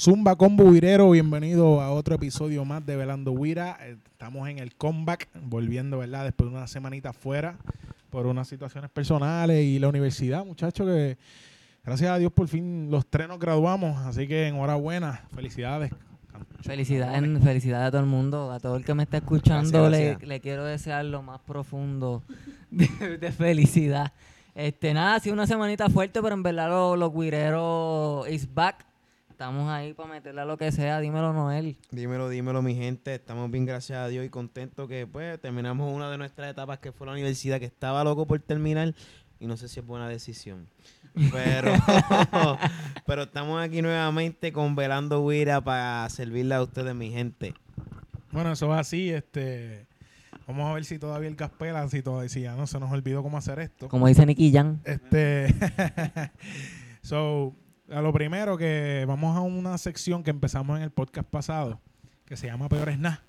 Zumba Combo Virero, bienvenido a otro episodio más de Velando Huira. Eh, Estamos en el comeback, volviendo, ¿verdad? Después de una semanita fuera por unas situaciones personales y la universidad, muchachos, que gracias a Dios por fin los tres nos graduamos. Así que enhorabuena, felicidades. Felicidades, felicidades a todo el mundo, a todo el que me está escuchando. Gracias, le, gracias. le quiero desear lo más profundo de, de felicidad. Este, nada, ha sido una semanita fuerte, pero en verdad los, guireros is back. Estamos ahí para meterle a lo que sea. Dímelo, Noel. Dímelo, dímelo, mi gente. Estamos bien, gracias a Dios, y contentos que pues terminamos una de nuestras etapas que fue la universidad, que estaba loco por terminar y no sé si es buena decisión. Pero, pero estamos aquí nuevamente con Velando Huira para servirle a ustedes, mi gente. Bueno, eso es así. Este, vamos a ver si todavía el gas pela, si, todavía, si ya no se nos olvidó cómo hacer esto. Como dice Nicky Jan. Este, so, a lo primero que vamos a una sección que empezamos en el podcast pasado, que se llama Peores Nada.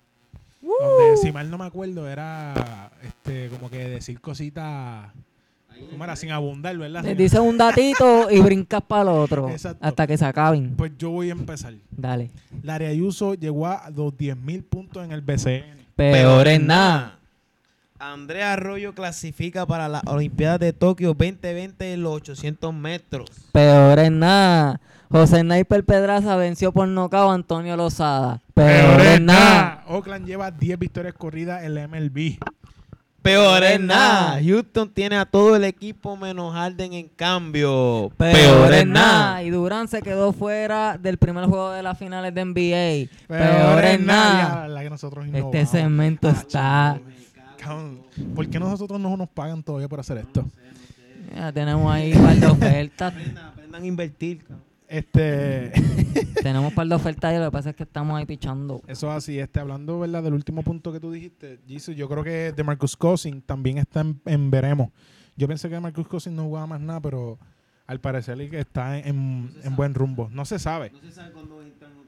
Donde, si mal no me acuerdo, era este como que decir cositas, ¿cómo era? Sin abundar, ¿verdad? Te dice un datito y brincas para el otro. Exacto. Hasta que se acaben. Pues yo voy a empezar. Dale. Larry Ayuso llegó a los 10.000 puntos en el BCN. Peor es nada. Andrea Arroyo clasifica para las Olimpiadas de Tokio 2020 en los 800 metros. Peor es nada. José Sniper Pedraza venció por nocao a Antonio Lozada. Peor es nada. Oakland lleva 10 victorias corridas en la MLB. Peor es nada. Houston tiene a todo el equipo menos Harden en cambio. Peor es nada. Y Durán se quedó fuera del primer juego de las finales de NBA. Peor es nada. Ya, la que nosotros Este segmento está. Cabrón, ¿Por qué nosotros no nos pagan todavía por hacer esto? Ya tenemos ahí un par de ofertas. Aprendan, aprendan a invertir. cabrón. Este, tenemos un par de ofertas y lo que pasa es que estamos ahí pichando. eso es así, este, hablando ¿verdad? del último punto que tú dijiste, Jesus, yo creo que de Marcus Cousins también está en, en veremos. Yo pensé que Marcus Cousins no jugaba más nada, pero al parecer que está en, en buen rumbo. No se sabe.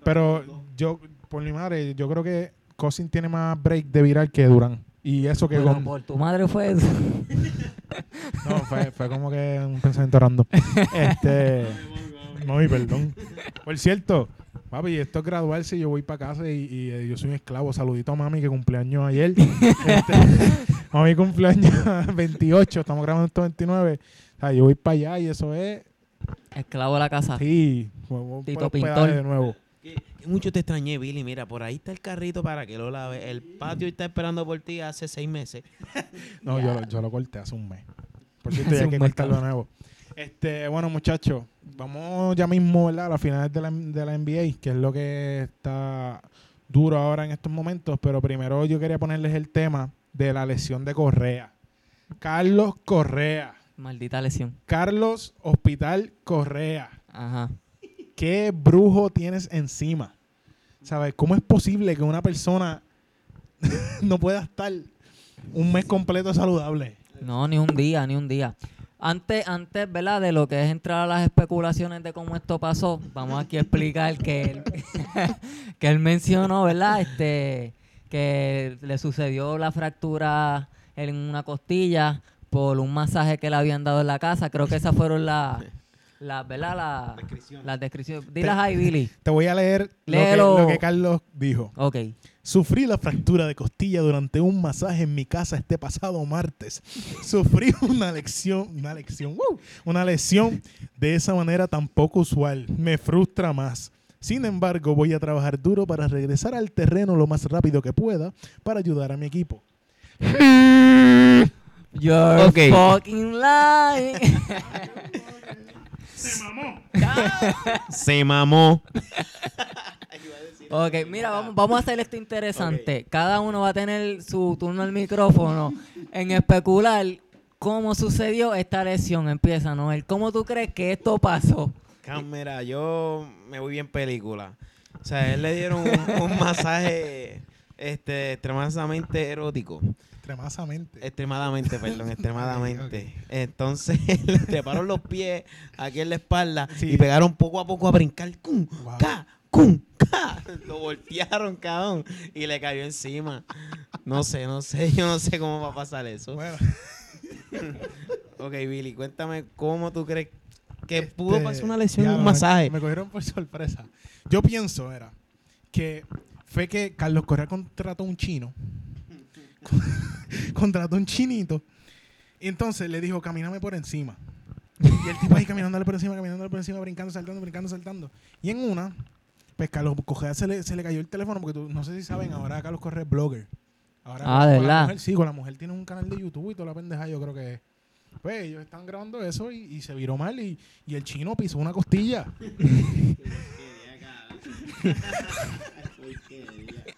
Pero yo, por mi madre, yo creo que Cousins tiene más break de viral que Durán. Y eso que con- por tu madre fue eso. No, fue, fue como que un pensamiento random. Este. No, y perdón. Por cierto, papi, esto es graduarse. Yo voy para casa y, y, eh, yo soy un esclavo. Saludito a mami que cumpleaños ayer. Este, mami cumpleaños 28. Estamos grabando esto 29. O sea, yo voy para allá y eso es. Esclavo de la casa. Sí, Tito Pintor. de nuevo. Que, que mucho te extrañé, Billy. Mira, por ahí está el carrito para que lo lave. El patio está esperando por ti hace seis meses. No, yo, lo- yo lo corté hace un mes. Por cierto, ya hay que cortarlo de nuevo. Este, bueno, muchachos, vamos ya mismo ¿verdad? a las finales de la, de la NBA, que es lo que está duro ahora en estos momentos. Pero primero yo quería ponerles el tema de la lesión de Correa. Carlos Correa. Maldita lesión. Carlos Hospital Correa. Ajá. ¿Qué brujo tienes encima? ¿Sabes? ¿Cómo es posible que una persona no pueda estar un mes completo saludable? No, ni un día, ni un día. Antes, antes, ¿verdad? De lo que es entrar a las especulaciones de cómo esto pasó, vamos aquí a explicar que él, que él mencionó, ¿verdad? Este, que le sucedió la fractura en una costilla por un masaje que le habían dado en la casa. Creo que esas fueron las, las ¿verdad? La- las descripciones. Dilas ahí, Billy. Te voy a leer lo que, Léelo. lo que Carlos dijo. Ok. Sufrí la fractura de costilla durante un masaje en mi casa este pasado martes. Sufrí una lección, una lección, ¡wow! una lesión de esa manera tan poco usual. Me frustra más. Sin embargo, voy a trabajar duro para regresar al terreno lo más rápido que pueda para ayudar a mi equipo. You're Ok. fucking lying. Se mamó. Ok, mira, vamos, vamos a hacer esto interesante. Cada uno va a tener su turno al micrófono en especular cómo sucedió esta lesión. Empieza, Noel. ¿Cómo tú crees que esto pasó? Cámara, yo me voy bien película. O sea, a él le dieron un, un masaje este, extremadamente erótico. Extremadamente. Extremadamente, perdón, extremadamente. Entonces le treparon los pies aquí en la espalda Sí. y pegaron poco a poco a brincar. ¡Cum! Wow. ¡Ca! ¡Cum! ¡Ca! Lo voltearon, cabrón. Y le cayó encima. No sé, no sé. Yo no sé cómo va a pasar eso. Bueno, Ok, Billy, cuéntame cómo tú crees Que pudo Este, pasar una lesión en un me- masaje. Me, cogieron por sorpresa. Yo pienso, era, que fue que Carlos Correa contrató a un chino. contrató un chinito. Y entonces le dijo, camíname por encima. Y el tipo ahí caminándole por encima, caminándole por encima, brincando, saltando, brincando, saltando. Y en una, pues Carlos Correa se le, se le cayó el teléfono, porque tú, no sé si saben, ahora Carlos Correa es blogger. Ahora Ah, con ¿de la verdad? mujer, sí, con la mujer tiene un canal de YouTube y toda la pendeja, yo creo que es. Pues ellos están grabando eso y, y se viró mal y, y el chino pisó una costilla.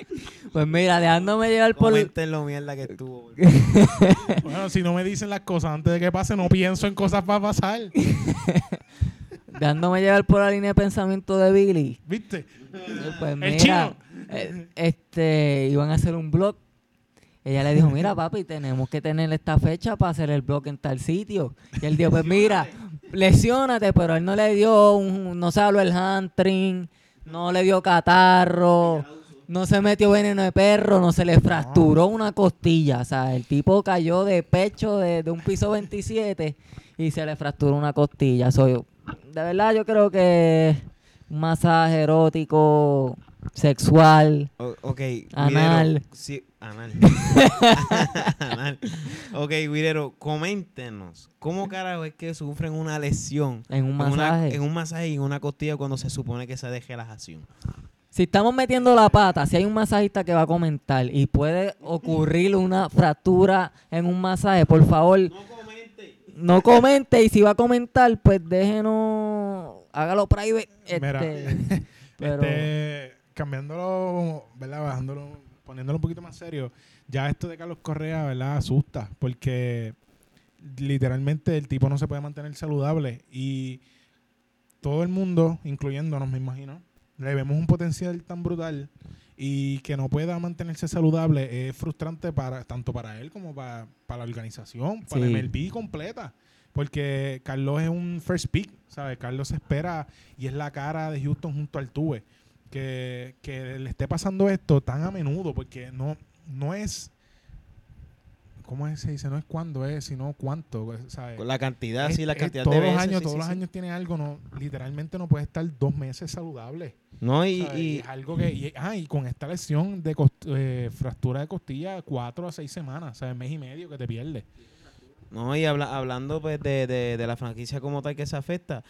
Pues mira, dejándome llevar por... Comenten lo mierda que estuvo. Bueno, si no me dicen las cosas antes de que pase, no pienso en cosas para pasar. Dejándome llevar por la línea de pensamiento de Billy. ¿Viste? Pues El mira, chino. eh, este, iban a hacer un blog. Ella le dijo, mira papi, tenemos que tener esta fecha para hacer el blog en tal sitio. Y él dijo, pues mira, lesiónate, pero él no le dio, un, no se habló el hamstring, no le dio catarro, no se metió veneno de perro, no se le fracturó una costilla. O sea, el tipo cayó de pecho de, de un piso 27 y se le fracturó una costilla. Soy, de verdad yo creo que un masaje erótico, sexual, O- ok, Anal. Guidero, anal. anal. Ok, Guidero, coméntenos. ¿Cómo carajo es que sufren una lesión en un en, una- masaje. en un masaje y en una costilla cuando se supone que se de relajación? Si estamos metiendo la pata, si hay un masajista que va a comentar y puede ocurrir una fractura en un masaje, por favor, comente. no comente. Y si va a comentar, pues déjenos, hágalo private. Mira, Este, pero Este, cambiándolo, ¿verdad? Bajándolo, poniéndolo un poquito más serio. Ya esto de Carlos Correa, ¿verdad? Asusta. Porque literalmente el tipo no se puede mantener saludable. Y todo el mundo, incluyéndonos, me imagino, le vemos un potencial tan brutal y que no pueda mantenerse saludable es frustrante para tanto para él como para, para la organización, para Sí. MLB completa. Porque Carlos es un first pick, ¿sabes? Carlos se espera y es la cara de Houston junto al Tuve. Que, que le esté pasando esto tan a menudo, porque no, no es. ¿Cómo es? se dice? No es cuándo es, sino cuánto, la cantidad, Es- sí, la es cantidad todos de los veces, años, sí, todos sí, los sí. años tiene algo, no, literalmente no puede estar dos meses saludable. No, y, y- es algo que, y, ah, y con esta lesión de cost- eh, fractura de costilla, cuatro a seis semanas, ¿sabes? Mes y medio que te pierdes. no, y habla- hablando pues de, de- de la franquicia como tal que se afecta,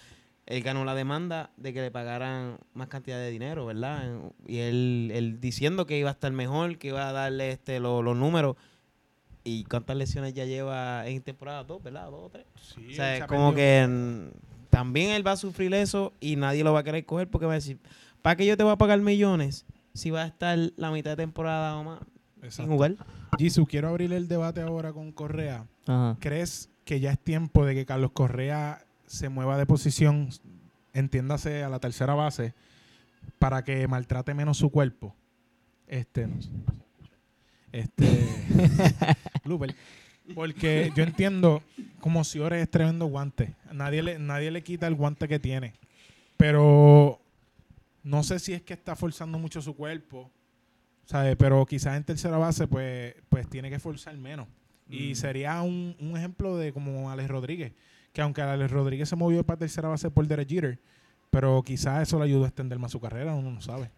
él ganó la demanda de que le pagaran más cantidad de dinero, ¿verdad? Y él, él diciendo que iba a estar mejor, que iba a darle este lo- los números. ¿Y cuántas lesiones ya lleva en temporada? Dos, ¿verdad? Dos o tres. Sí, O sea, se como que también él va a sufrir eso y nadie lo va a querer coger porque va a decir, ¿para qué yo te voy a pagar millones si va a estar la mitad de temporada o más sin Exacto. jugar? Jisoo, quiero abrir el debate ahora con Correa. ajá. ¿Crees que ya es tiempo de que Carlos Correa se mueva de posición, entiéndase a la tercera base, para que maltrate menos su cuerpo? Este, no sé. Este, blooper. Porque yo entiendo como Ciores es tremendo guante. Nadie le, nadie le quita el guante que tiene. Pero no sé si es que está forzando mucho su cuerpo. ¿sabes? Pero quizás en tercera base, pues, pues tiene que forzar menos. Y Mm. sería un, un ejemplo de como Alex Rodríguez, que aunque Alex Rodríguez se movió para tercera base por Derek Jeter, pero quizás eso le ayudó a extender más su carrera, uno no sabe.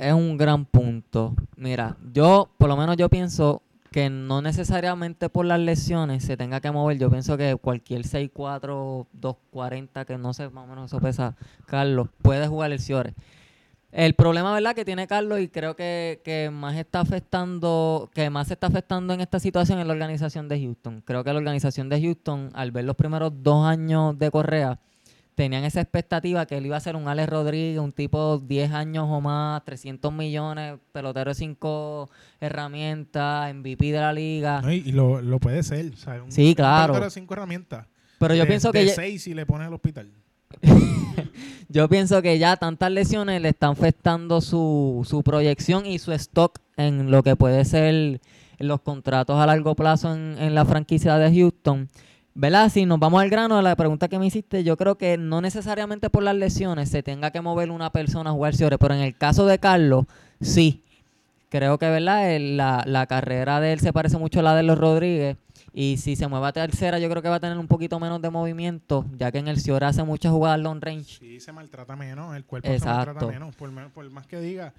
Es un gran punto. Mira, yo, por lo menos yo pienso que no necesariamente por las lesiones se tenga que mover. Yo pienso que cualquier 6'4", 2'40", que no sé más o menos eso pesa Carlos, puede jugar el Ciore. El problema, ¿verdad?, que tiene Carlos y creo que, que más está afectando, que más se está afectando en esta situación es la organización de Houston. Creo que la organización de Houston, al ver los primeros dos años de Correa, tenían esa expectativa que él iba a ser un Alex Rodríguez, un tipo 10 años o más, 300 millones, pelotero de 5 herramientas, MVP de la liga. ¿no? Y, y lo, lo puede ser. Ah. Sí, un claro. pelotero de cinco herramientas. Pero yo de, pienso que de ya- seis si le pones al hospital. yo pienso que ya tantas lesiones le están afectando su, su proyección y su stock en lo que puede ser los contratos a largo plazo en, en la franquicia de Houston. ¿Verdad? Si nos vamos al grano de la pregunta que me hiciste, yo creo que no necesariamente por las lesiones se tenga que mover una persona a jugar Ciore, pero en el caso de Carlos, sí. Creo que, ¿verdad? El- la, la carrera de él se parece mucho a la de los Rodríguez Y si se mueve a tercera, yo creo que va a tener un poquito menos de movimiento, ya que en el Ciora hace muchas jugadas long range. Sí, se maltrata menos, el cuerpo se Exacto. maltrata menos. Por, por más que diga,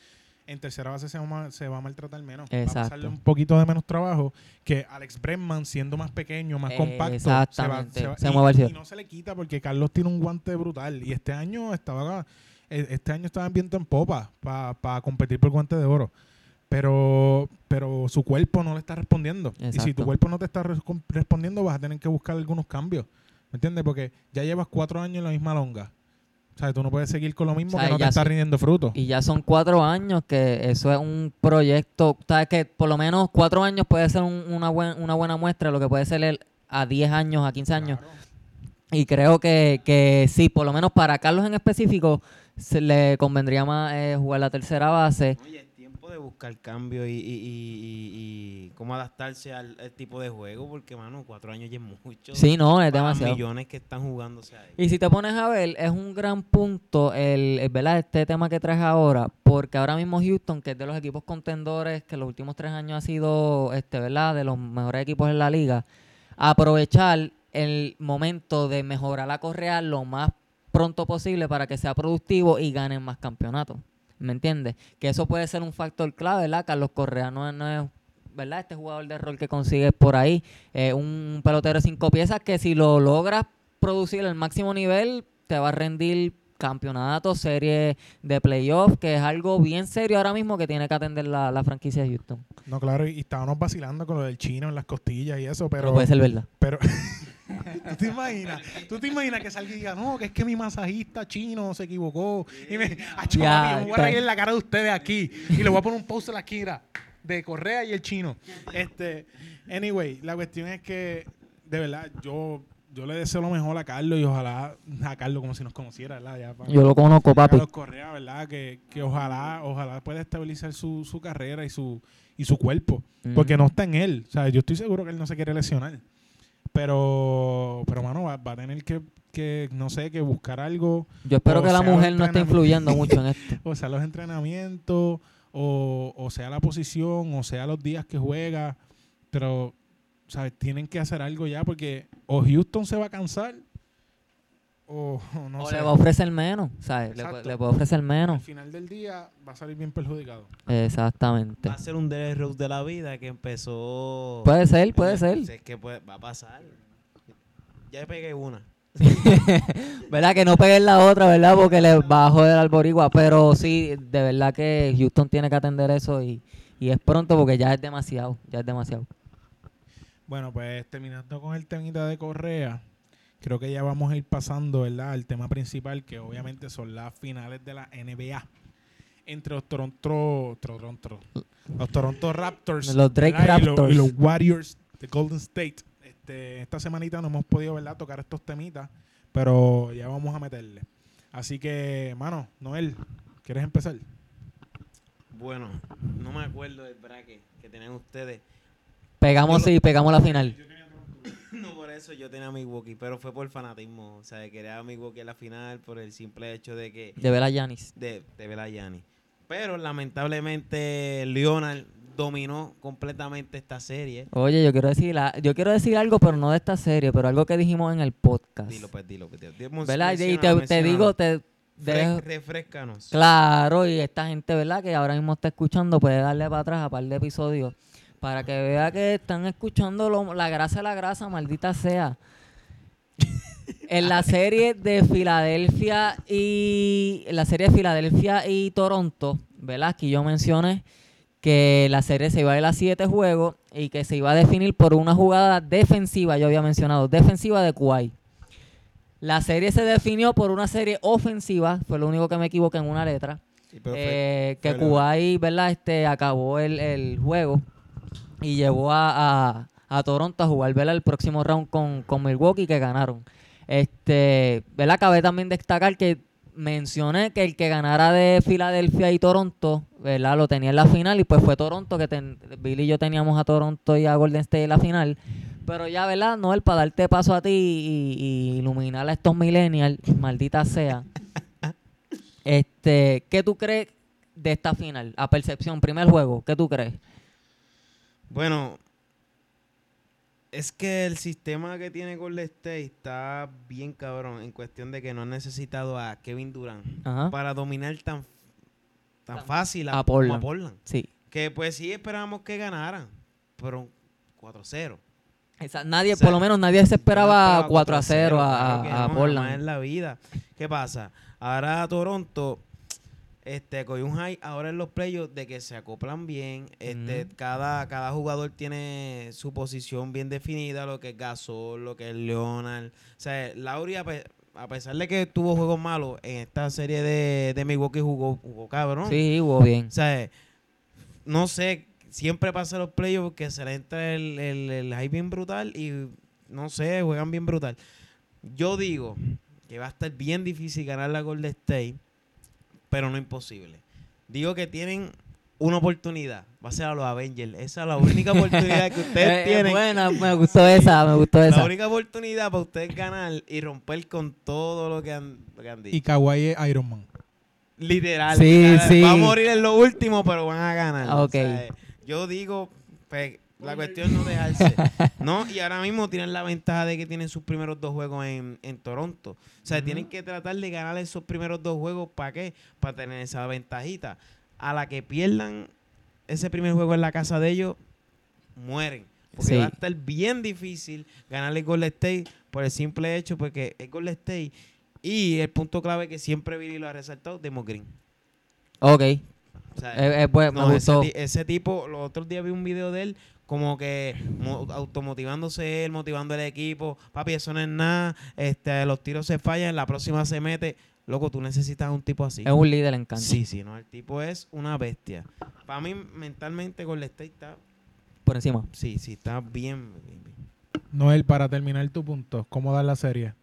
en tercera base se va, se va a maltratar menos. Va a Exacto. pasarle un poquito de menos trabajo que Alex Bregman, siendo más pequeño, más compacto, se va, Exactamente. va- Se y, no se le quita porque Carlos tiene un guante brutal. Y este año estaba eh, este año estaba en viento en popa para competir por guante de oro. Pero, pero su cuerpo no le está respondiendo. Y si tu Exacto. cuerpo no te está res- respondiendo, vas a tener que buscar algunos cambios. ¿Me entiendes? Porque ya llevas cuatro años en la misma longa. O sea, tú no puedes seguir con lo mismo O sea, que no te ya está sí. rindiendo fruto. Y ya son cuatro años que eso es un proyecto, sabes que por lo menos cuatro años puede ser un- una, buen- una buena muestra de lo que puede ser el, a 10 años, a 15 años. Claro. Y creo que, que sí, por lo menos para Carlos en específico, se le convendría más eh, jugar la tercera base. Oye, de buscar cambio y, y, y- y- y cómo adaptarse al, al tipo de juego, porque, mano, cuatro años ya es mucho. Sí, no, es demasiado. millones que están jugándose ahí. Y si te pones a ver, es un gran punto el, el, ¿verdad? este tema que traes ahora, porque ahora mismo Houston, que es de los equipos contendores, que los últimos tres años ha sido este, ¿verdad? de los mejores equipos en la liga, aprovechar el momento de mejorar la correa lo más pronto posible para que sea productivo y ganen más campeonatos. ¿Me entiendes? Que eso puede ser un factor clave, ¿verdad? Carlos Correa no, es- no es, ¿verdad? Este jugador de rol que consigues por ahí, eh, un pelotero de cinco piezas que si lo logras producir al máximo nivel, te va a rendir campeonato, serie de playoff, que es algo bien serio ahora mismo que tiene que atender la, la franquicia de Houston. No, claro, y estábamos vacilando con lo del chino en las costillas y eso, Pero, pero... puede ser verdad. Pero, ¿tú te imaginas? ¿Tú te imaginas que salga y diga, no, que es que mi masajista chino se equivocó? Y me, Ya, papi, me voy a reír en la cara de ustedes aquí. Y le voy a poner un post en la esquina de Correa y el chino. Este, anyway, la cuestión es que, de verdad, yo, yo le deseo lo mejor a Carlos y ojalá, a Carlos como si nos conociera, ¿verdad? Ya, pa- Yo lo conozco, papi. Carlos Correa, ¿verdad? Que, que ojalá, ojalá pueda estabilizar su, su carrera y su, y su cuerpo. Porque no está en él. O sea, yo estoy seguro que él no se quiere lesionar. Pero, pero mano, va, va a tener que, que, no sé, que buscar algo. Yo espero que la mujer no esté influyendo mucho en esto. O sea, los entrenamientos, o, o sea la posición, o sea los días que juega. Pero, ¿sabes? Tienen que hacer algo ya porque o Houston se va a cansar o o no o sé. le va a ofrecer menos, ¿sabes? Le, le puede ofrecer Al menos. final del día va a salir bien perjudicado. Exactamente. Va a ser un Derrick Rose de la vida que empezó... Puede ser, puede ser. Es que puede- va a pasar. Ya pegué una. ¿Verdad? Que no peguen la otra, ¿verdad? Porque le va a joder al boricua. Pero sí, de verdad que Houston tiene que atender eso y, y es pronto porque ya es demasiado, ya es demasiado. Bueno, pues terminando con el temita de Correa, creo que ya vamos a ir pasando, ¿verdad? Al tema principal, que obviamente son las finales de la NBA. Entre los Toronto, Toronto, los Toronto Raptors Los Drake y, los- Raptors. y los Warriors de Golden State. Este, esta semanita no hemos podido, ¿verdad? Tocar estos temitas, pero ya vamos a meterle. Así que, mano, Noel, ¿quieres empezar? Bueno, no me acuerdo del bracket que tenían ustedes. Pegamos, lo- sí, pegamos la final. No por eso yo tenía a Milwaukee, pero fue por fanatismo. O sea, quería a Milwaukee en la final por el simple hecho de que De ver a Giannis. de, de ver a Giannis. Pero lamentablemente Leonard dominó completamente esta serie. Oye, yo quiero decir, la- yo quiero decir algo, pero no de esta serie, pero algo que dijimos en el podcast. Dilo, pues, dilo. pues, dilo. ¿Verdad? Y te, digo, te, refrescanos. Claro, y esta gente, ¿verdad? Que ahora mismo está escuchando, puede darle para atrás a par de episodios para que vea que están escuchando lo- la grasa la grasa, maldita sea. en la serie de Filadelfia y en la serie de Filadelfia y Toronto, ¿verdad? Aquí yo mencioné que la serie se iba a ir a siete juegos y que se iba a definir por una jugada defensiva, yo había mencionado, defensiva de Kuwait. La serie se definió por una serie ofensiva, fue lo único que me equivoqué en una letra. Sí, pero fue- eh, que fue la- Kuwait, ¿verdad? Este, acabó el, el juego y llevó a, a- a Toronto a jugar, ¿verdad? El próximo round con, con Milwaukee que ganaron. Este, ¿verdad? Cabe también destacar que mencioné que el que ganara de Filadelfia y Toronto, ¿verdad? Lo tenía en la final y pues fue Toronto que ten- Billy y yo teníamos a Toronto y a Golden State en la final. Pero ya, ¿verdad? Noel, para darte paso a ti y, y iluminar a estos millennials, maldita sea. Este, ¿qué tú crees de esta final? A percepción, primer juego, ¿qué tú crees? Bueno, Es que el sistema que tiene Golden State está bien cabrón en cuestión de que no han necesitado a Kevin Durant Ajá. para dominar tan, tan Tan- fácil a, a como Portland. a Portland. Sí. Que pues sí esperábamos que ganaran, pero 4-0. Esa- nadie, O sea, por lo menos nadie se esperaba No 4 a 0 a, a- a no, Portland. en la vida. ¿Qué pasa? Ahora Toronto este cogió un high ahora en los playoffs de que se acoplan bien, este cada cada jugador tiene su posición bien definida, lo que es Gasol, lo que es Leonard, o sea, Lauri a, pe- a pesar de que tuvo juegos malos en esta serie de, de Milwaukee jugó jugó cabrón. Sí, jugó bien. O sea, no sé, siempre pasa en los playoffs que se le entra el, el, el hype bien brutal y no sé, juegan bien brutal. Yo digo que va a estar bien difícil ganar la Golden State, pero no imposible. Digo que tienen una oportunidad, va a ser a los Avengers. Esa es la única oportunidad que Eh, ustedes eh, tienen. buena, me gustó esa, me gustó La esa. única oportunidad para ustedes ganar y romper con todo lo que han, lo que han dicho. Y Kawhi es Iron Man. Literal. Sí, literal. sí. Va a morir en lo último, pero van a ganar. Ah, ok. O sea, yo digo, pues, la cuestión no dejarse. no, y ahora mismo tienen la ventaja de que tienen sus primeros dos juegos en, en Toronto. O sea, tienen que tratar de ganar esos primeros dos juegos. ¿Para qué? Para tener esa ventajita. A la que pierdan ese primer juego en la casa de ellos, mueren. Porque Sí. va a estar bien difícil ganarle Golden State por el simple hecho porque es Golden State. Y el punto clave que siempre Billy lo ha resaltado, Demo Green. Ok, O sea, eh, eh, pues, me no, ese, gustó. ese tipo, los otros días vi un video de él como que mo- automotivándose él, motivando al equipo. Papi, eso no es nada. Este, los tiros se fallan, la próxima se mete. Loco, tú necesitas un tipo así. Es un líder en cancha. Sí, sí, no, el tipo es una bestia. Para mí, mentalmente, Golden State está, Por encima. sí, sí, está bien. bien, bien. Noel, para terminar tu punto, ¿cómo dar la serie?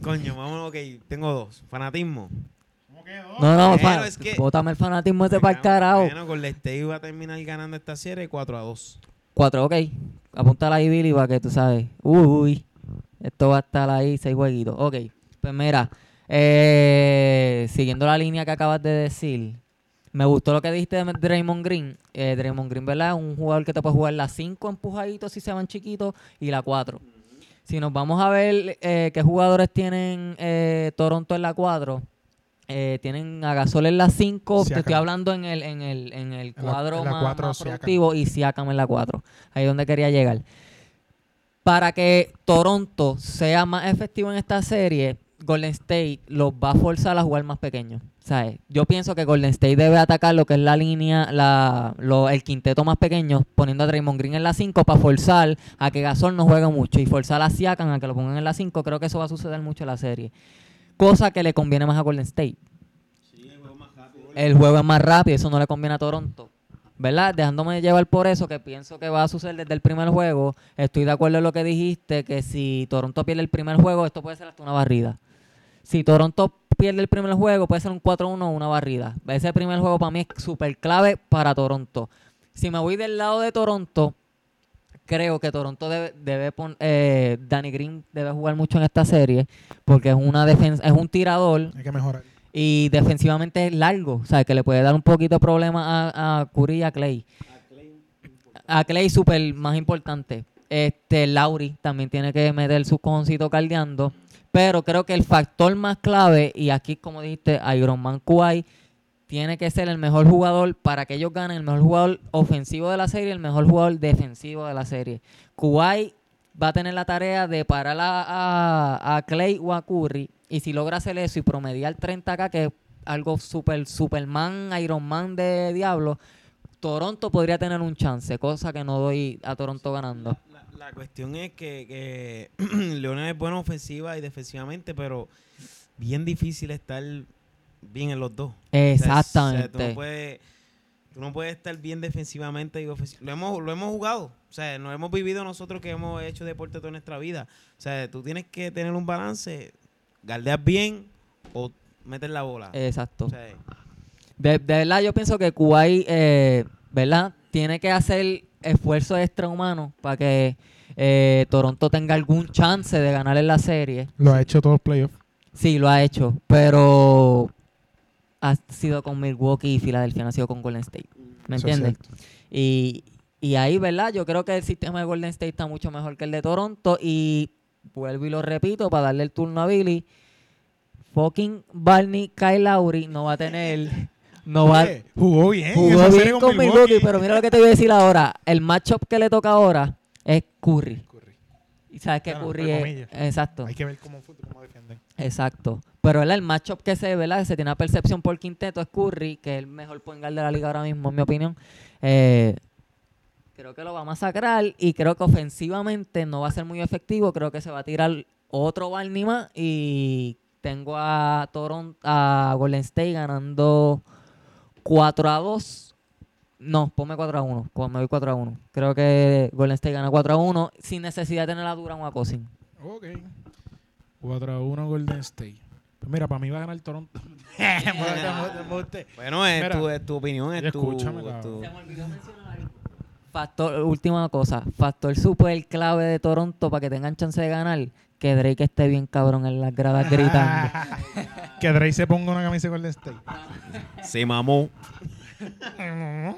Coño, vámonos, ok, tengo dos. Fanatismo. No, no, Bueno, es que- bótame el fanatismo ese para el carajo. Bueno, Golden State va a terminar ganando esta serie 4 a 2. 4, ok. Apúntala ahí, Billy, para que tú sabes. Uy, esto va a estar ahí, seis jueguitos. Ok, pues mira, eh, siguiendo la línea que acabas de decir, me gustó lo que dijiste de Draymond Green. Eh, Draymond Green, ¿verdad? Es un jugador que te puede jugar las 5 empujaditos si se van chiquitos y la 4. Si nos vamos a ver eh, qué jugadores tienen eh, Toronto en la 4, eh, tienen a Gasol en la 5, te estoy hablando en el, en el, en el En la- cuadro en la más, cuatro, más Siakam. productivo y Siakam en la 4. Ahí es donde quería llegar. Para que Toronto sea más efectivo en esta serie, Golden State los va a forzar a jugar más pequeños. ¿Sabes? Yo pienso que Golden State debe atacar lo que es la línea, la, lo- el quinteto más pequeño, poniendo a Draymond Green en la 5 para forzar a que Gasol no juegue mucho y forzar a Siakam a que lo pongan en la 5. Creo que eso va a suceder mucho en la serie. Cosa que le conviene más a Golden State. El juego es más rápido, eso no le conviene a Toronto. ¿Verdad? Dejándome llevar por eso, que pienso que va a suceder desde el primer juego. Estoy de acuerdo en lo que dijiste, que si Toronto pierde el primer juego, esto puede ser hasta una barrida. Si Toronto pierde el primer juego, puede ser un 4-1 o una barrida. Ese primer juego para mí es súper clave para Toronto. Si me voy del lado de Toronto, creo que Toronto debe, debe pon- eh, Danny Green debe jugar mucho en esta serie, porque es una defensa, es un tirador Hay que mejorar. y defensivamente es largo, o sea, que le puede dar un poquito de problema a, a Curry y a Clay. A Clay súper más importante. Este, Lauri también tiene que meter su cojoncito caldeando. Pero creo que el factor más clave, y aquí como dijiste, Iron Man Kuwait tiene que ser el mejor jugador para que ellos ganen, el mejor jugador ofensivo de la serie, el mejor jugador defensivo de la serie. Kuwait va a tener la tarea de parar a, a, Clay o a Curry, y si logra hacer eso y promediar 30k, que es algo super Superman, Iron Man de Diablo, Toronto podría tener un chance, cosa que no doy a Toronto ganando. La, cuestión es que, que es bueno ofensiva y defensivamente, pero bien difícil estar bien en los dos. O sea, Exactamente. tú, no puedes, tú no puedes estar bien defensivamente y ofensivamente. Lo hemos, lo hemos jugado. O sea, lo hemos vivido nosotros que hemos hecho deporte toda nuestra vida. O sea, tú tienes que tener un balance. Galdeas bien o meter la bola. Exacto. O sea, De, de verdad, yo pienso que Kuwait, eh, ¿verdad? Tiene que hacer esfuerzos extrahumanos para que eh, Toronto tenga algún chance de ganar en la serie. Lo ha hecho todos los playoffs. Sí, lo ha hecho, pero ha sido con Milwaukee y Filadelfia, no ha sido con Golden State. ¿Me entiendes? Y Y ahí, ¿verdad? Yo creo que el sistema de Golden State está mucho mejor que el de Toronto. Y vuelvo y lo repito para darle el turno a Billy. Fucking Barney Kyle Lowry no va a tener. No va, Oye, jugó bien. jugó bien con Milwaukee, pero mira lo que te voy a decir ahora. El matchup que le toca ahora es Curry. Y sabes que Claro, Curry. Exacto. Hay que ver cómo, cómo defienden. Exacto. Pero ¿verdad? el matchup que se, ¿verdad? se tiene una percepción por quinteto es Curry, que es el mejor point guard de la liga ahora mismo, en mi opinión. Eh, creo que lo va a masacrar y creo que ofensivamente no va a ser muy efectivo. Creo que se va a tirar otro Barney más y tengo a Toronto, a Golden State ganando 4 a 2. No, ponme 4 a 1. cu- Me voy 4 a 1. Creo que Golden State gana 4 a 1 sin necesidad de tener a Durant o a Cousin. Ok. 4 a 1 Golden State. Pues mira, para mí va a ganar Toronto. Bueno, es, Mira, tu, es tu opinión, es tu... escúchame, es tu- Se me olvidó mencionar algo. Factor, última cosa, factor super clave de Toronto para que tengan chance de ganar, que Drake esté bien cabrón en las gradas gritando. que Drake se ponga una camisa de Golden State. Se mamó.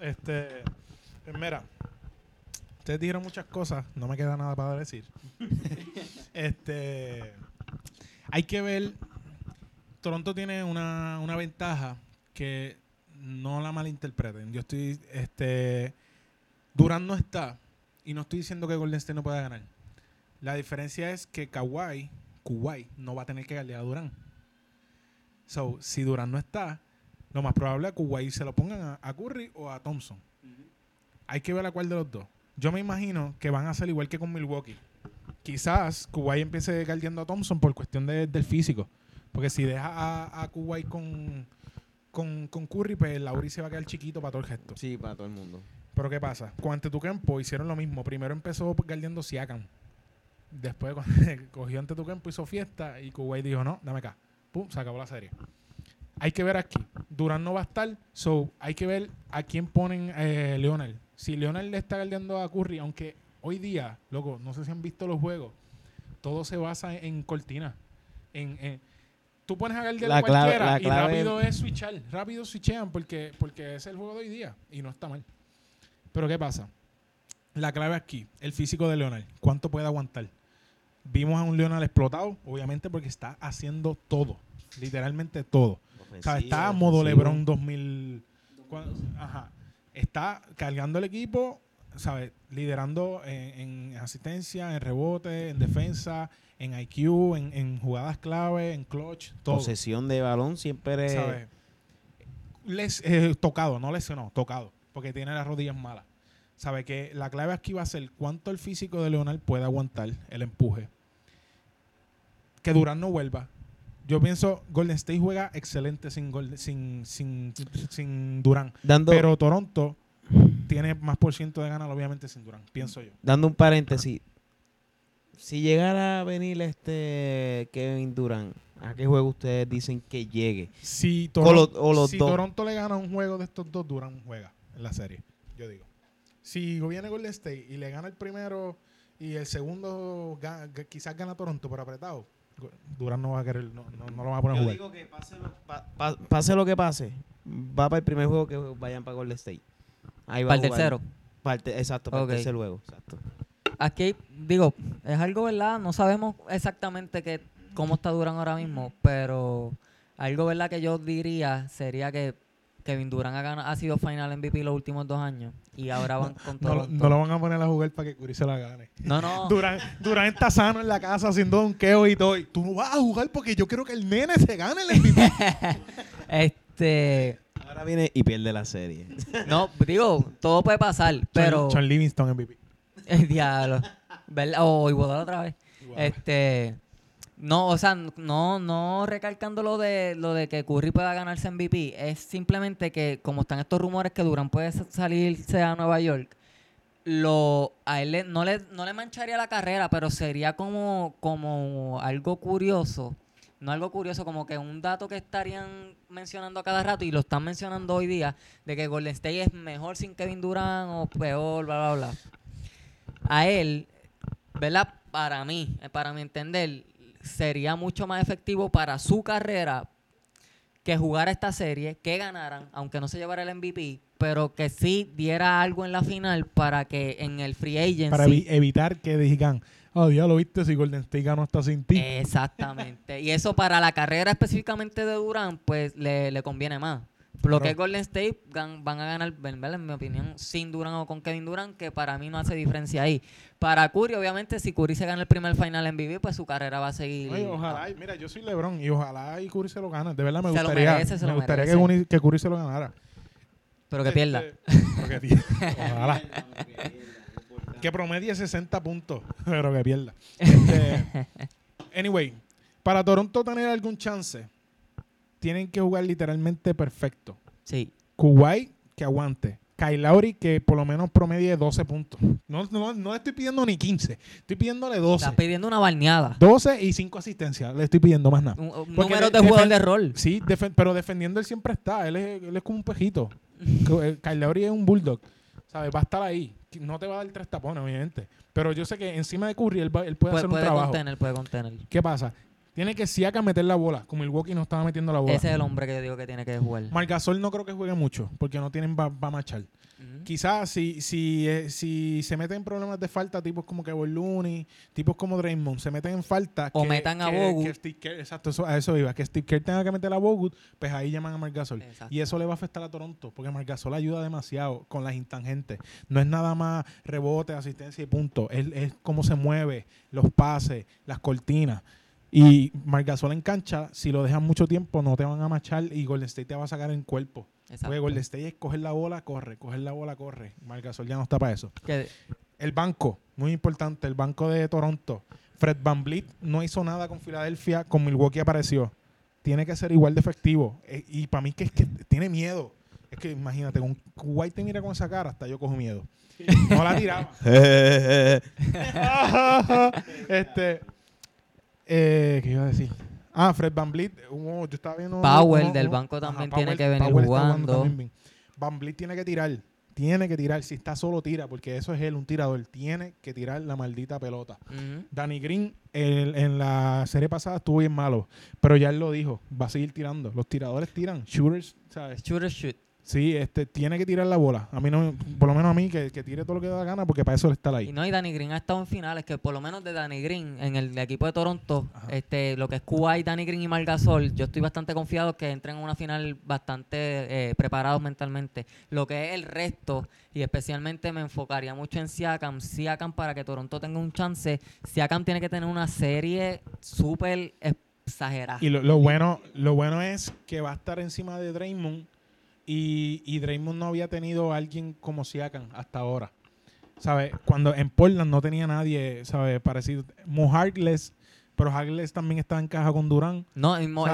Este, pues mira, ustedes dijeron muchas cosas, no me queda nada para decir. este, hay que ver, Toronto tiene una, una ventaja que no la malinterpreten. Yo estoy, este, Durant no está y no estoy diciendo que Golden State no pueda ganar. La diferencia es que Kawhi, Kuwait, no va a tener que ganarle a Durant. So, si Durant no está, lo más probable es que Kuwait se lo pongan a, a Curry o a Thompson. Hay que ver a cuál de los dos. Yo me imagino que van a hacer igual que con Milwaukee. Quizás Kuwait empiece guardiando a Thompson por cuestión de- del físico. Porque si deja a, a Kuwait con, con, con Curry, pues Lauri se va a quedar chiquito para todo el gesto. Sí, para todo el mundo. Pero ¿qué pasa? Con Antetokounmpo hicieron lo mismo. Primero empezó guardiando Siakam. Después cuando cogió Antetokounmpo, hizo fiesta y Kuwait dijo, no, dame acá. Pum, se acabó la serie. Hay que ver aquí. Durán no va a estar, so hay que ver a quién ponen eh, Leonard. Si Leonard le está guardiando a Curry, aunque hoy día, loco, no sé si han visto los juegos, todo se basa en cortina. En, en- tú pones a guardiar La a cualquiera y rápido es switchar. Rápido switchean porque, porque es el juego de hoy día y no está mal. Pero ¿qué pasa? La clave aquí, el físico de Leonard. ¿Cuánto puede aguantar? Vimos a un Leonard explotado, obviamente porque está haciendo todo. Literalmente todo. O sea, está a modo LeBron 2000. cuan- Ajá. Está cargando el equipo, ¿sabes? Liderando en, en asistencia, en rebote, en defensa, en IQ, en, en jugadas clave, en clutch, todo. Posesión de balón siempre... ¿sabes? Les, eh, tocado, no lesionado, tocado, porque tiene las rodillas malas. ¿Sabe que la clave aquí va a ser cuánto el físico de Leonard puede aguantar el empuje? Que Durán no vuelva. Yo pienso, Golden State juega excelente sin, Golden- sin, sin, sin Durán. Dando, Pero Toronto tiene más por ciento de ganar, obviamente, sin Durán, pienso yo. dando un paréntesis. Si llegara a venir este Kevin Durant, ¿a qué juego ustedes dicen que llegue? Si, O Toron- los- o los si. Toronto le gana un juego de estos dos, Durán juega en la serie, yo digo. Si viene Golden State y le gana el primero y el segundo ga- ga- quizás gana Toronto por apretado, Durán no va a querer, no, no- no lo va a poner a Yo jugar. digo que pase lo, pa- pa- pase lo que pase, va para el primer juego que vayan para Golden State. Ahí va Para a el tercero. Parte- exacto, para el tercer juego. Exacto. Aquí, digo, es algo, ¿verdad? No sabemos exactamente qué, cómo está Durán ahora mismo, pero algo, ¿verdad? Que yo diría sería que Kevin Durán ha, gana- ha sido final MVP los últimos dos años y ahora van con No, lo- Toronto. no lo van a poner a jugar para que Curry se la gane. No, no. Durán, Durán está sano en la casa haciendo donqueo y todo. y Tú no vas a jugar porque yo quiero que el nene se gane el MVP. Este, Ahora viene y pierde la serie. no, digo, todo puede pasar, pero Sean Livingston MVP. el diablo, ¿verdad? O Iguodala otra vez. Igual. Este, no, o sea, no, no recalcando lo de lo de que Curry pueda ganarse MVP, es simplemente que como están estos rumores que Durán puede sa- salirse a Nueva York, lo a él le- no le no le mancharía la carrera, pero sería como como algo curioso, no algo curioso como que un dato que estarían mencionando a cada rato y lo están mencionando hoy día de que Golden State es mejor sin Kevin Durant o peor, bla bla bla. A él ¿verdad? Para mí, eh, para mi entender, sería mucho más efectivo para su carrera que jugara esta serie, que ganaran, aunque no se llevara el MVP, pero que sí diera algo en la final para que en el free agency... Para evi- evitar que digan, oh, ya lo viste, si Golden State ganó hasta sin ti. Exactamente. y eso para la carrera específicamente de Durán, pues le, le conviene más. Lo que es Golden State gan- van a ganar, ¿verdad? en mi opinión, sin Durán o con Kevin Durán, que para mí no hace diferencia ahí. Para Curry, obviamente, si Curry se gana el primer final MVP, pues su carrera va a seguir. Oye, ojalá, y mira, yo soy LeBron y ojalá y Curry se lo gane. De verdad me Se lo gustaría, merece, se me lo gustaría que. Curry- que Curry se lo ganara. Pero que pierda. Este, porque pi- ojalá. que promedie 60 puntos, pero que pierda. Este, anyway, para Toronto tener algún chance, tienen que jugar literalmente perfecto. Sí. Kuwait, que aguante. Kyle Lowry, que por lo menos promedie 12 puntos. No, no, no le estoy pidiendo ni 15, estoy pidiéndole 12. Estás pidiendo una barneada. 12 y 5 asistencias, le estoy pidiendo más nada. Un, número de- jugador de rol. Sí, pero defendiendo él siempre está. Él es, él es como un pejito. Que- eh, Kyle Lowry es un bulldog. ¿Sabes? Va a estar ahí. No te va a dar tres tapones, obviamente. Pero yo sé que encima de Curry él, va- él puede Puede, hacer un puede trabajo. contener, puede contener. ¿Qué pasa? Tiene que Siaka meter la bola. Como Milwaukee no estaba metiendo la bola. Ese es el hombre que yo digo que tiene que jugar. Margasol no creo que juegue mucho. Porque no tienen va a machar. Ujú. Quizás si, si, eh, si se meten en problemas de falta, tipos como Kevin Looney, tipos como Draymond, se meten en falta. O que- metan a que- Bogut. que Steve Kerr- exacto, eso- a eso iba. Que Steve Kerr tenga que meter a Bogut, pues ahí llaman a Margasol. Y eso le va a afectar a Toronto, porque Margasol ayuda demasiado con las intangentes. No es nada más rebote, asistencia y punto. Es, es cómo se mueve, los pases, las cortinas. Y Margasol en cancha, si lo dejan mucho tiempo, no te van a machar y Golden State te va a sacar en cuerpo. Exacto. Porque Golden State es coger la bola, corre, coger la bola, corre. Margasol ya no está para eso. El banco, muy importante, el banco de Toronto. Fred Van Vliet no hizo nada con Filadelfia, con Milwaukee apareció. Tiene que ser igual de efectivo. Eh, y para mí que es que tiene miedo. Es que imagínate, con White te mira con esa cara, hasta yo cojo miedo. No la tiraba. este, eh, ¿qué iba a decir? Ah, Fred Van Vliet, hubo- yo estaba viendo... Powell uno- del uno- banco también tiene que venir Powell jugando. Van Vliet tiene que tirar, tiene que tirar. Si está solo, tira, porque eso es él, un tirador. Tiene que tirar la maldita pelota. Danny Green el- en la serie pasada estuvo bien malo, pero ya él lo dijo, va a seguir tirando. Los tiradores tiran, shooters, ¿sabes? Shooter shoot. Sí, este, tiene que tirar la bola. A mí no, por lo menos a mí, que, que tire todo lo que da gana, porque para eso está Y ahí. no, y Danny Green ha estado en finales, que por lo menos de Danny Green, en el equipo de Toronto, Ajá. este, lo que es Kuwait, Danny Green y Margasol, yo estoy bastante confiado que entren en una final bastante eh, preparados mentalmente. Lo que es el resto, y especialmente me enfocaría mucho en Siakam. Siakam para que Toronto tenga un chance, Siakam tiene que tener una serie súper exagerada. Y lo, lo bueno, lo bueno es que va a estar encima de Draymond y, y Draymond no había tenido a alguien como Siakam hasta ahora. ¿Sabes? Cuando en Portland no tenía nadie, ¿sabes? Parecido. Mo Harkless, pero Harkless también estaba en caja con Durán. No, eh, Mo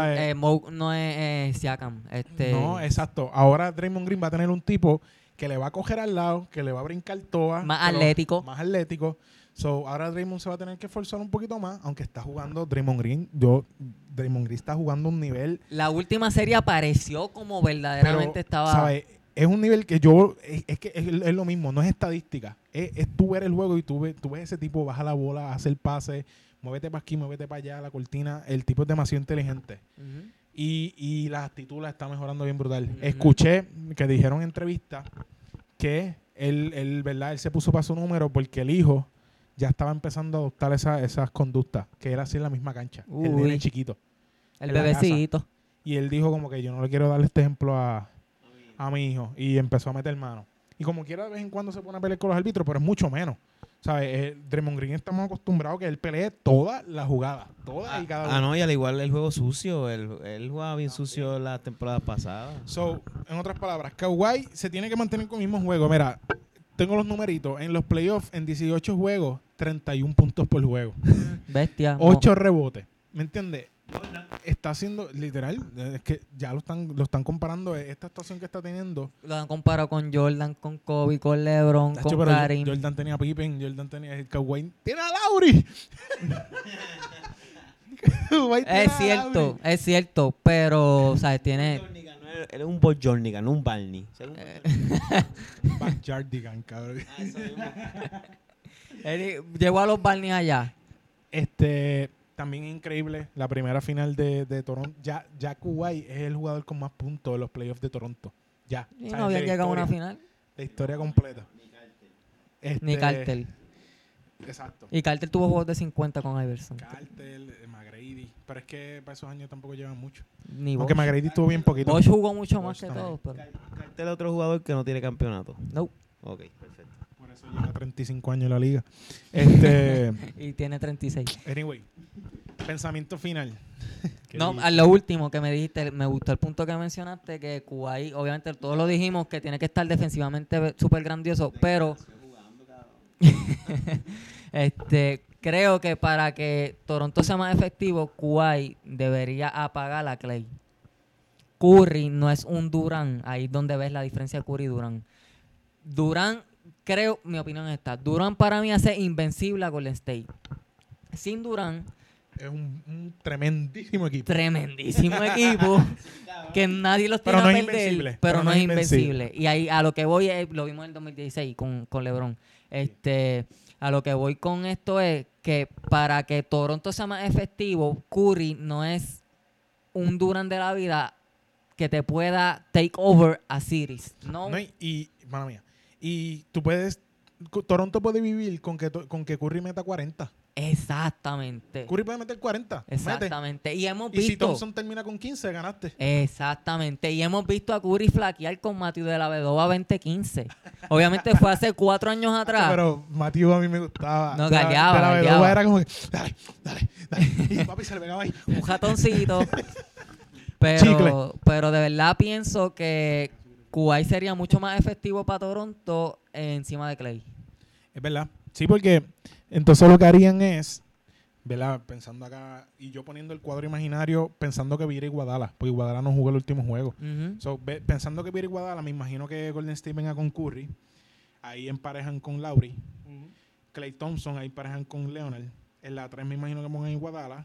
no es eh, Siakam. Este, No, exacto. Ahora Draymond Green va a tener un tipo que le va a coger al lado, que le va a brincar toa. Más atlético. Más atlético. So, ahora Draymond se va a tener que esforzar un poquito más, aunque está jugando Draymond Green. Yo, Draymond Green está jugando un nivel La última serie apareció como verdaderamente pero, estaba... ¿sabes? Es un nivel que yo, es, es que es, es lo mismo, no es estadística. Es, es tú ver el juego y tú ves, tú ves ese tipo, baja la bola, hace el pase, muévete para aquí, muévete para allá, la cortina. El tipo es demasiado inteligente. Y, y la actitud la está mejorando bien brutal. Escuché que dijeron en entrevista que él, él, ¿verdad? Él se puso para su número porque el hijo ya estaba empezando a adoptar esa- esas conductas, que era así en la misma cancha. El Uy. nene chiquito. El bebecito. Y él dijo como que yo no le quiero darle este ejemplo a, a mi hijo. Y empezó a meter mano. Y como quiera de vez en cuando se pone a pelear con los árbitros, pero es mucho menos. ¿Sabes? Eh, Draymond Green estamos acostumbrados a que él pelee toda la jugada. Toda y cada Ah, una. no, y al igual el juego sucio. Él, él jugaba bien sucio la temporada pasada. So, en otras palabras, Kawhi se tiene que mantener con el mismo juego. Mira, tengo los numeritos. En los playoffs, en 18 juegos, 31 puntos por juego. Bestia. 8 rebotes. ¿Me entiendes? Está haciendo, literal, es que ya lo están, lo están comparando, eh, esta actuación que está teniendo. Lo han comparado con Jordan, con Kobe, con LeBron, con Karim. Jordan tenía Pippen, Jordan tenía el Kawhi. ¡Tiene a Lauri! Es cierto, es cierto, pero, o sea, tiene... Él es un Bojornigan, no un Barney. Backyardigan, cabrón. Llegó a los Barney allá. Este, también increíble la primera final de, de Toronto. Ya, ya Kuwait es el jugador con más puntos de los playoffs de Toronto. Ya. Y no la llegado a una final. La historia completa. Ni Este, Cartel. Exacto. Y Cartel tuvo juegos de 50 con Iverson. Cartel, eh, McGrady. Pero es que para esos años tampoco llevan mucho. Ni Aunque Bosch. McGrady estuvo bien poquito. Bosch jugó mucho Bosch más que también. todos, pero... Cartel es otro jugador que no tiene campeonato. No. Ok, perfecto. Eso lleva 35 años en la liga. Este, Y tiene 36. anyway, pensamiento final. ¿Qué No, a lo último que me dijiste, me gustó el punto que mencionaste, que Kuwait, obviamente todos lo dijimos, que tiene que estar defensivamente súper grandioso, pero este creo que para que Toronto sea más efectivo, Kuwait debería apagar a Clay. Curry no es un Durán, ahí es donde ves la diferencia de Curry y Durán. Durán, creo, mi opinión es esta, Durán para mí hace invencible a Golden State. Sin Durán, Es un, un tremendísimo equipo. tremendísimo equipo que nadie los tiene Pero no a es perder, invencible, pero, no es invencible. Y ahí a lo que voy es, lo vimos en el 2016 con, con LeBron. Este, a lo que voy con esto es que para que Toronto sea más efectivo, Curry no es un Durant de la vida que te pueda take over a series. No, No, y, y, mala mía. Y tú puedes. Toronto puede vivir con que, con que Curry meta 40. exactamente. Curry puede meter 40. mete. Exactamente. Y hemos Y si visto Thompson termina con 15, ganaste. Exactamente. Y hemos visto a Curry flaquear con Matthew de la Vedova 2015. Obviamente fue hace cuatro años atrás. Pero Matthew a mí me gustaba. No, De la- de la. Vedova era como que, dale, dale, dale. Y papi se le pegaba ahí. un ratoncito. pero, Chicle. pero de verdad pienso que Kuwait sería mucho más efectivo para Toronto encima de Clay. Es verdad. Sí, porque entonces lo que harían es, ¿verdad? Pensando acá, y yo poniendo el cuadro imaginario, pensando que Vira y Guadala, porque Guadala no jugó el último juego. Ujú. So, ve- pensando que Vira y Guadala, me imagino que Golden State venga con Curry, ahí emparejan con Lauri, Clay Thompson, ahí emparejan con Leonard. En la 3 me imagino que pongan Iguadala.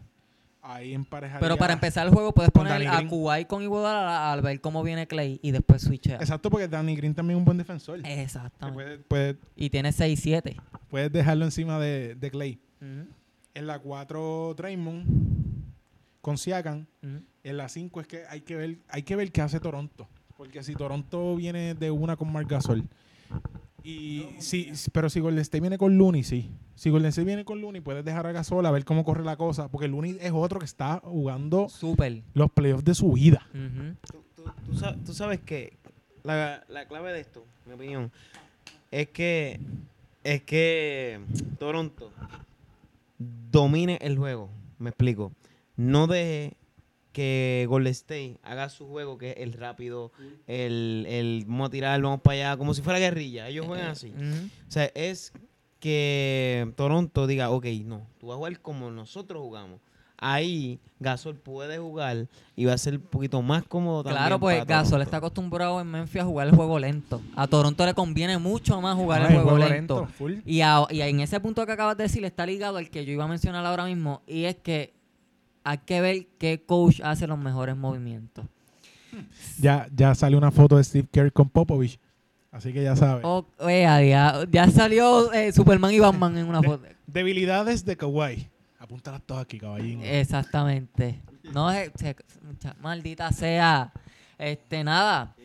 Ahí emparejaría... Pero para empezar el juego puedes poner a. Kuwait con Iguodala al ver cómo viene Clay y después switchea. Exacto, porque Danny Green también es un buen defensor. Exactamente. puede- puede- Y tiene 6-7. puedes dejarlo encima de, de Clay. En la 4, Draymond con Siakam. En la 5 es que hay que ver hay que ver qué hace Toronto. Porque si Toronto viene de una con Marc Gasol. Y si, pero si Golden State viene con Looney, sí. Si Golden State viene con Looney, puedes dejar a Gasol a ver cómo corre la cosa. Porque Looney es otro que está jugando Súper. los playoffs de su vida. Tú, tú- tú sabes que la, la clave de esto, mi opinión, es que es que Toronto domine el juego. Me explico. No deje que Golden State haga su juego, que es el rápido, el, el vamos a tirar, vamos para allá, como si fuera guerrilla. Ellos juegan así. Ujú. O sea, es que Toronto diga, ok, no, tú vas a jugar como nosotros jugamos. Ahí Gasol puede jugar y va a ser un poquito más cómodo también. Claro, pues para Gasol Toronto. está acostumbrado en Memphis a jugar el juego lento. A Toronto le conviene mucho más jugar Ah, el juego, lento. Y, a- y en ese punto que acabas de decir está ligado al que yo iba a mencionar ahora mismo. Y es que hay que ver qué coach hace los mejores movimientos. Ya, ya sale una foto de Steve Kerr con Popovich. Así que ya sabes. O- oye, ya, ya salió eh, Superman y Batman en una foto. Debilidades de Kawhi. Apúntalas todas aquí, caballín. Eh, Exactamente. No es se- maldita sea. Este, nada.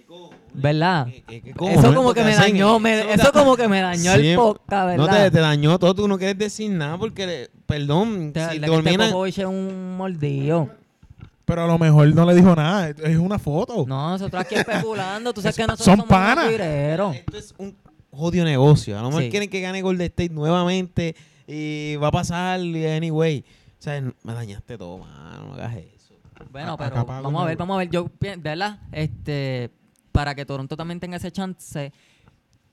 ¿Verdad? ¿Qué- qué- qué Eso como que me dañó, me- eso, eso como que me dañó Sí, el podcast, No te, ¿verdad? te dañó todo, tú no quieres decir nada porque, perdón, si verdad que este es un mordido. Pero a lo mejor no le dijo nada. Es una foto. No, nosotros aquí especulando. Tú sabes que nosotros Son somos panas. Esto es un jodido negocio. A lo mejor Sí. quieren que gane Golden State nuevamente y va a pasar anyway. O sea, me dañaste todo, mano, no hagas eso. Bueno, A- pero vamos a ver, vamos a ver. Yo, ¿verdad? Este, para que Toronto también tenga ese chance,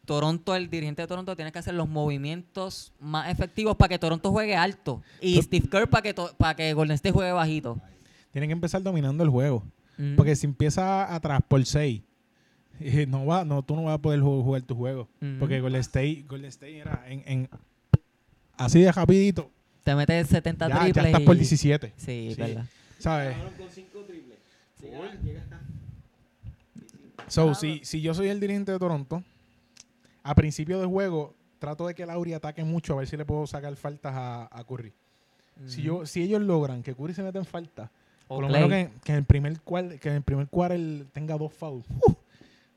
Toronto, el dirigente de Toronto, tiene que hacer los movimientos más efectivos para que Toronto juegue alto. Y Steve Kerr para que, para que Golden State juegue bajito. Tienen que empezar dominando el juego. Mm. Porque si empieza atrás por 6, no va, no, tú no vas a poder ju- jugar tu juego. Ujú. Porque Golden State, Golden State era en, en- así de rapidito. Te metes 70 Ya, ya triples. estás y- por 17. Sí, Sí. verdad. ¿Sabes? So, si, si yo soy el dirigente de Toronto, a principio de juego trato de que Lauri ataque mucho a ver si le puedo sacar faltas a, a Curry. Si, yo, si ellos logran que Curry se meta en falta, O por lo menos que, que en el primer cuar, que en el primer quarter tenga dos fouls. ¡uh!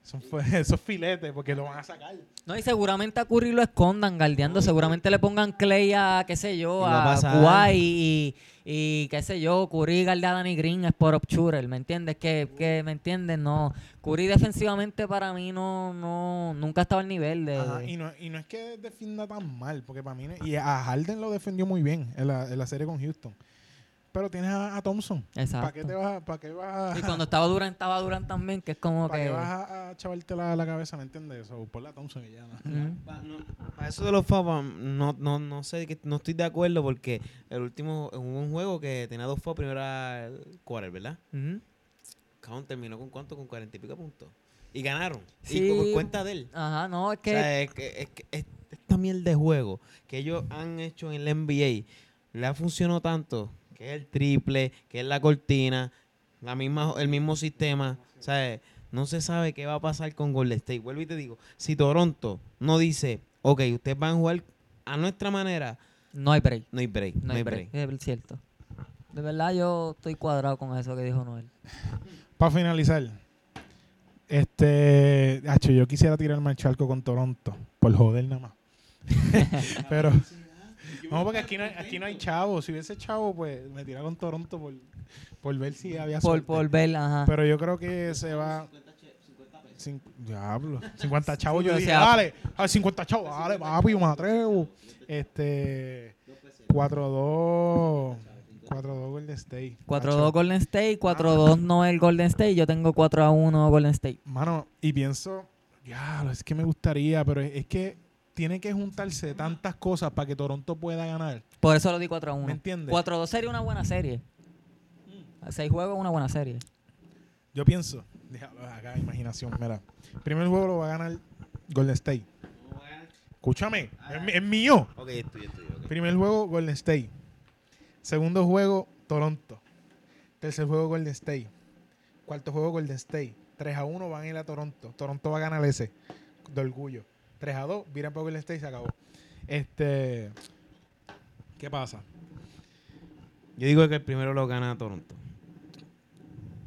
Son esos filetes, porque lo van a sacar. No, y seguramente a Curry lo escondan galdeando. Seguramente le pongan Clay a, qué sé yo, a a y, y, qué sé yo, Curry galde a Danny Green es por shooter, ¿me entiendes? Que, que, ¿me entiendes? No. Curry defensivamente para mí no, no, nunca estaba al nivel de... Ajá, y, no, y no es que defienda tan mal, porque para mí. Y a Harden lo defendió muy bien en la, en la serie con Houston. Pero tienes a, a Thompson. Exacto. ¿Para qué te vas a.? ¿Para qué vas a.? Y cuando estaba Durant, estaba Durant también, que es como ¿Para que... qué vas a, a chavarte la, la cabeza? ¿Me entiendes? O por la Thompson y ya. ¿no? Eso de los fouls, no, no, no sé, no estoy de acuerdo porque el último, hubo un juego que tenía dos fouls primero era el quarter, ¿verdad? Cabrón, terminó con cuánto, con cuarenta y pico puntos. Y ganaron. Sí. Y por cuenta de él. Ajá, no, es O que... sea, es que, es que es- esta miel de juego que ellos han hecho en el NBA le ha funcionado tanto, que es el triple, que es la cortina, la misma, el mismo sistema. O sea, no se sabe qué va a pasar con Golden State. Vuelvo y te digo, si Toronto no dice, ok, ustedes van a jugar a nuestra manera, No hay break. no hay break. No hay break. Es cierto. De verdad yo estoy cuadrado con eso que dijo Noel. Para finalizar, este, hacho, yo quisiera tirarme al charco con Toronto, por joder nada más. Pero, no, porque aquí no, hay, aquí no hay chavo. Si hubiese chavo, pues me tira con Toronto por, por ver si había Por, suerte. por ver, ajá. Pero yo creo que se va. Cin- Diablo. 50 chavos. Yo dije, sea, dale, a 50 chavos, dale, papi, yo me atrevo. Este. 4-2. 4-2 Golden State. 4-2 Golden State, 4-2 Noel Golden State, yo tengo 4-1 Golden State. Mano, y pienso, diablo, es que me gustaría, pero es, es que tiene que juntarse tantas cosas para que Toronto pueda ganar. Por eso lo di ¿Me 4-1. entiendes? 4-2 sería una buena serie. A 6 juegos es una buena serie. Yo pienso, déjalo acá, imaginación, mira. Primer juego lo va a ganar Golden State. Escúchame, es, es mío. Ok, estoy, estoy. ok. Primer juego, Golden State. Segundo juego, Toronto. Tercer juego, Golden State. Cuarto juego, Golden State. 3 a 1 van a ir a Toronto. Toronto va a ganar ese. De orgullo. 3 a 2, viran para Golden State y se acabó. Este. ¿Qué pasa? Yo digo que el primero lo gana Toronto.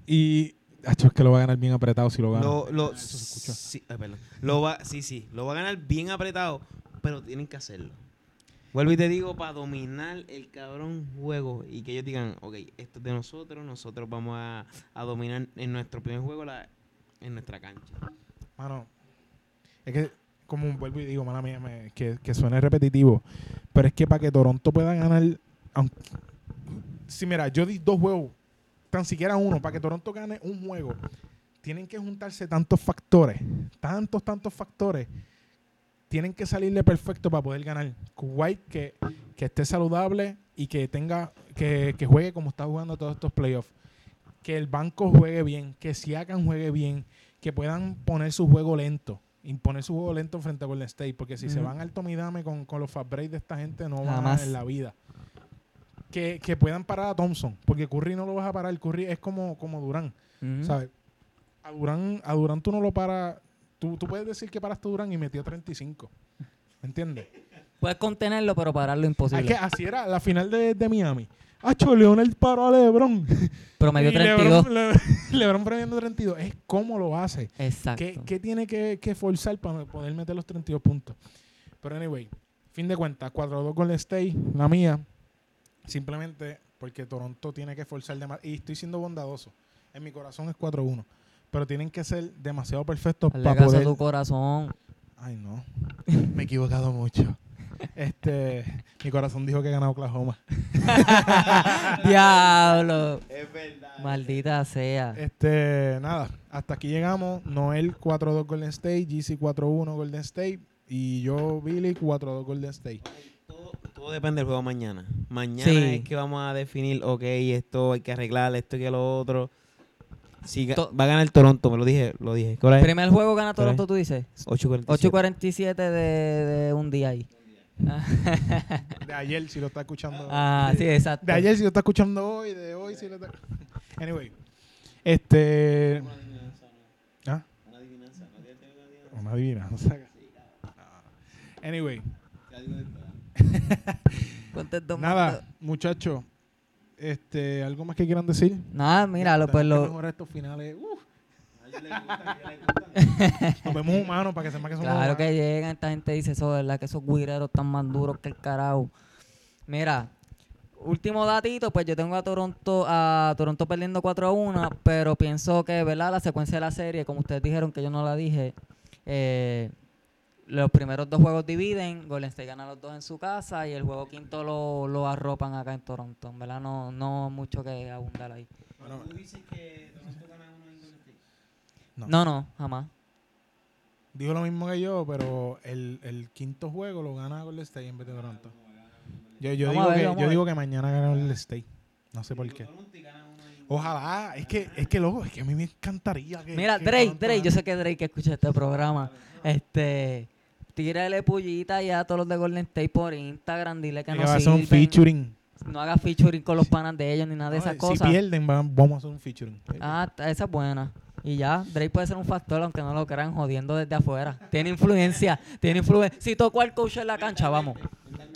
Y. Acho, es que lo va a ganar bien apretado si lo gana. Lo, lo, Ah, eso se escucha. sí, ay, perdón. Lo va, sí, sí, lo va a ganar bien apretado, pero tienen que hacerlo. Vuelvo y te digo, para dominar el cabrón juego y que ellos digan, ok, esto es de nosotros, nosotros vamos a, a dominar en nuestro primer juego la, en nuestra cancha. Mano, es que, como vuelvo y digo, mala mía, me- que, que suene repetitivo, pero es que para que Toronto pueda ganar, aunque, si mira, yo di dos juegos, tan siquiera uno, para que Toronto gane un juego, tienen que juntarse tantos factores, tantos, tantos factores, tienen que salirle perfecto para poder ganar. Kuwait que, que esté saludable y que tenga, que, que juegue como está jugando todos estos playoffs. Que el banco juegue bien, que Siakam juegue bien, que puedan poner su juego lento, imponer su juego lento frente a Golden State, porque si se van al tomidame con, con los fast breaks de esta gente, no van Jamás. en la vida. Que, que puedan parar a Thompson, porque Curry no lo vas a parar, Curry es como, como Durán. ¿sabes? A Durán, a Durán tú no lo paras, tú, tú puedes decir que paraste a Durán y metió 35, ¿me entiendes? Puedes contenerlo, pero pararlo Es imposible. que así era la final de, de Miami. Hacho, Leonel paró a LeBron. Promedio Y 32. LeBron, Le- LeBron promediando 32. Es cómo lo hace. Exacto. ¿Qué, qué tiene que, que forzar para poder meter los 32 puntos? Pero anyway, fin de cuentas, 4-2 con el State, la mía, simplemente porque Toronto tiene que forzar demasiado. Y estoy siendo bondadoso. En mi corazón es 4-1. Pero tienen que ser demasiado perfectos Hazle para caso poder... a tu corazón. Ay, no. Me he equivocado mucho. Este, mi corazón dijo que ganaba Oklahoma. Diablo. Es verdad. Maldita sea. Este, nada, hasta aquí llegamos. Noel 4-2 Golden State, GC 4-1 Golden State y yo Billy 4-2 Golden State. Todo, todo depende del juego mañana. Mañana Sí. es que vamos a definir, ok, esto hay que arreglar, esto y que lo otro. Si va a ganar Toronto, me lo dije, lo dije. Primer juego gana. Toronto, tú dices. 8.47. 8.47 de, de un día ahí. De ayer si lo está escuchando. Ah, sí, exacto. De ayer si lo está escuchando hoy, de hoy si lo está Anyway, este ¿Ah? Una adivinanza. Ah. Anyway, Ponte dos Nada, mandos. muchachos. Este, ¿Algo más que quieran decir? Nada, mira, lo, pues que lo... mejorar estos finales. Uf. Nos vemos humanos para que sepan que somos Claro humanos. que llegan, esta gente dice eso, ¿verdad? Que esos guireros están más duros que el carajo. Mira, último datito, pues yo tengo a Toronto, a Toronto perdiendo 4 a 1, pero pienso que, ¿verdad? La secuencia de la serie, como ustedes dijeron que yo no la dije, eh, los primeros dos juegos dividen, Golden State gana los dos en su casa y el juego quinto lo, lo arropan acá en Toronto, ¿verdad? No, no mucho que abundar ahí. Bueno, No. No, no, jamás. dijo lo mismo que yo, pero el, el quinto juego lo gana Golden State en vez de Toronto. Yo, yo, digo, ver, que, yo digo que mañana gana Golden State. No sé por qué. Ojalá, es que, es que loco, es que a mí me encantaría que. Mira, que Drake, Drake, yo sé que Drake escucha este programa. Este, tírale pullita ya a todos los de Golden State por Instagram, dile que Que no hacer un sirven. featuring. No haga featuring con los panas de ellos ni nada de No, esas Si cosas. pierden, va- vamos a hacer un featuring. Ah, esa es buena. Y ya, Drake puede ser un factor, aunque no lo crean, jodiendo desde afuera. Tiene influencia, tiene influencia. Si tocó al coach en la cancha, vamos.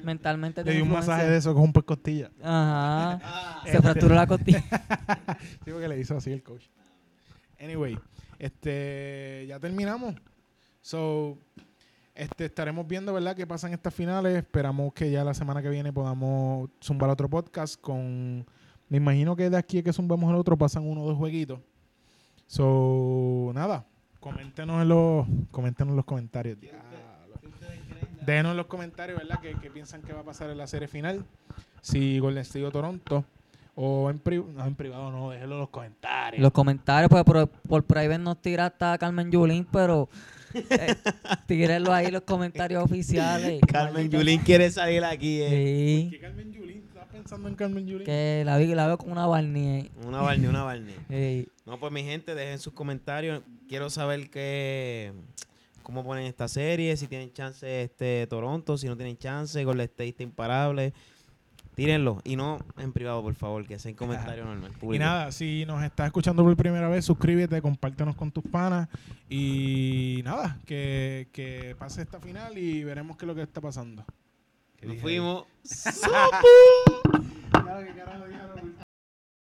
Mentalmente Le di un influencia. masaje de eso con un por costilla. Ajá. Se Este. fracturó la costilla. Digo que le hizo así el coach. Anyway, este, ya terminamos. So, este, estaremos viendo, ¿verdad?, qué pasa en estas finales. Esperamos que ya la semana que viene podamos zumbar otro podcast con... Me imagino que de aquí a que zumbamos el otro pasan uno o dos jueguitos. So, nada. Coméntenos en los, coméntenos en los comentarios. Denos en los comentarios, ¿verdad?, qué, qué piensan que va a pasar en la serie final. Si Golden State o Toronto. O en, pri- no, en privado, no, déjenlo en los comentarios. Los comentarios, pues por, por private nos tira hasta Carmen Yulín, pero eh, tírenlo ahí en los comentarios oficiales. Carmen Yulín quiere salir aquí. eh. Sí, ¿Qué Carmen Yulín? ¿Estás pensando en Carmen Yulín? que la, vi, la veo como una Barney. Una Barney, una Barney. No, pues mi gente, dejen sus comentarios. Quiero saber qué, cómo ponen esta serie, si tienen chance este Toronto, si no tienen chance, Golden State está imparable. Tírenlo. Y no en privado, por favor, que sea en comentario normal. Y nada, si nos estás escuchando por primera vez, suscríbete, compártenos con tus panas. Y nada, que, que pase esta final y veremos qué es lo que está pasando. ¿Qué Nos fuimos. Ya, ¿qué carajo dije?